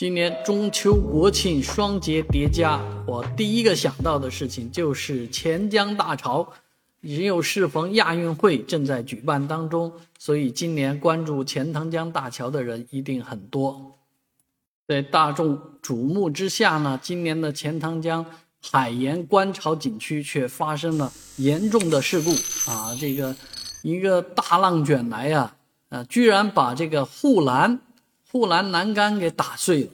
今年中秋国庆双节叠加，我第一个想到的事情就是钱江大潮，又适逢亚运会正在举办当中，所以今年关注钱塘江大桥的人一定很多。在大众瞩目之下呢，今年的钱塘江海盐观潮景区却发生了严重的事故啊！这个一个大浪卷来呀，啊，居然把这个护栏。护栏栏杆给打碎了，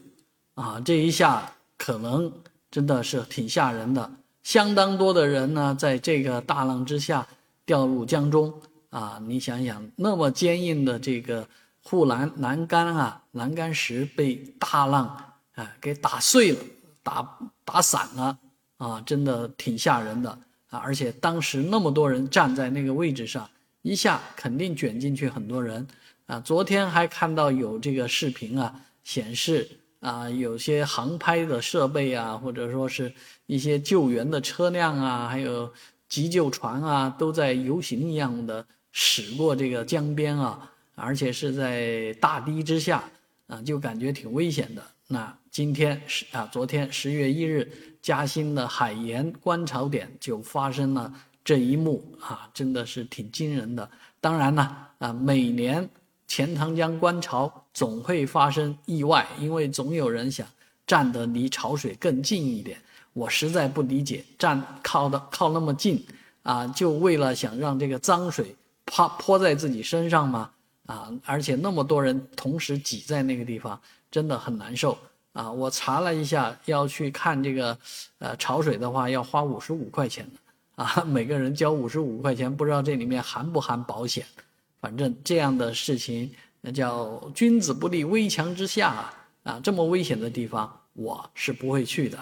啊，这一下可能真的是挺吓人的。相当多的人呢，在这个大浪之下掉入江中啊！你想想，那么坚硬的这个护栏栏杆啊，栏杆石被大浪啊给打碎了，打打散了啊，真的挺吓人的啊！而且当时那么多人站在那个位置上，一下肯定卷进去很多人。啊，昨天还看到有这个视频啊，显示啊，有些航拍的设备啊，或者说是一些救援的车辆啊，还有急救船啊，都在游行一样的驶过这个江边啊，而且是在大堤之下啊，就感觉挺危险的。那今天是啊，昨天十月一日，嘉兴的海盐观潮点就发生了这一幕啊，真的是挺惊人的。当然呢，啊，每年。钱塘江观潮总会发生意外，因为总有人想站得离潮水更近一点。我实在不理解，站靠的靠那么近啊，就为了想让这个脏水泼泼在自己身上吗？啊，而且那么多人同时挤在那个地方，真的很难受啊！我查了一下，要去看这个呃潮水的话，要花五十五块钱啊，每个人交五十五块钱，不知道这里面含不含保险。反正这样的事情，那叫君子不立危墙之下啊！啊，这么危险的地方，我是不会去的。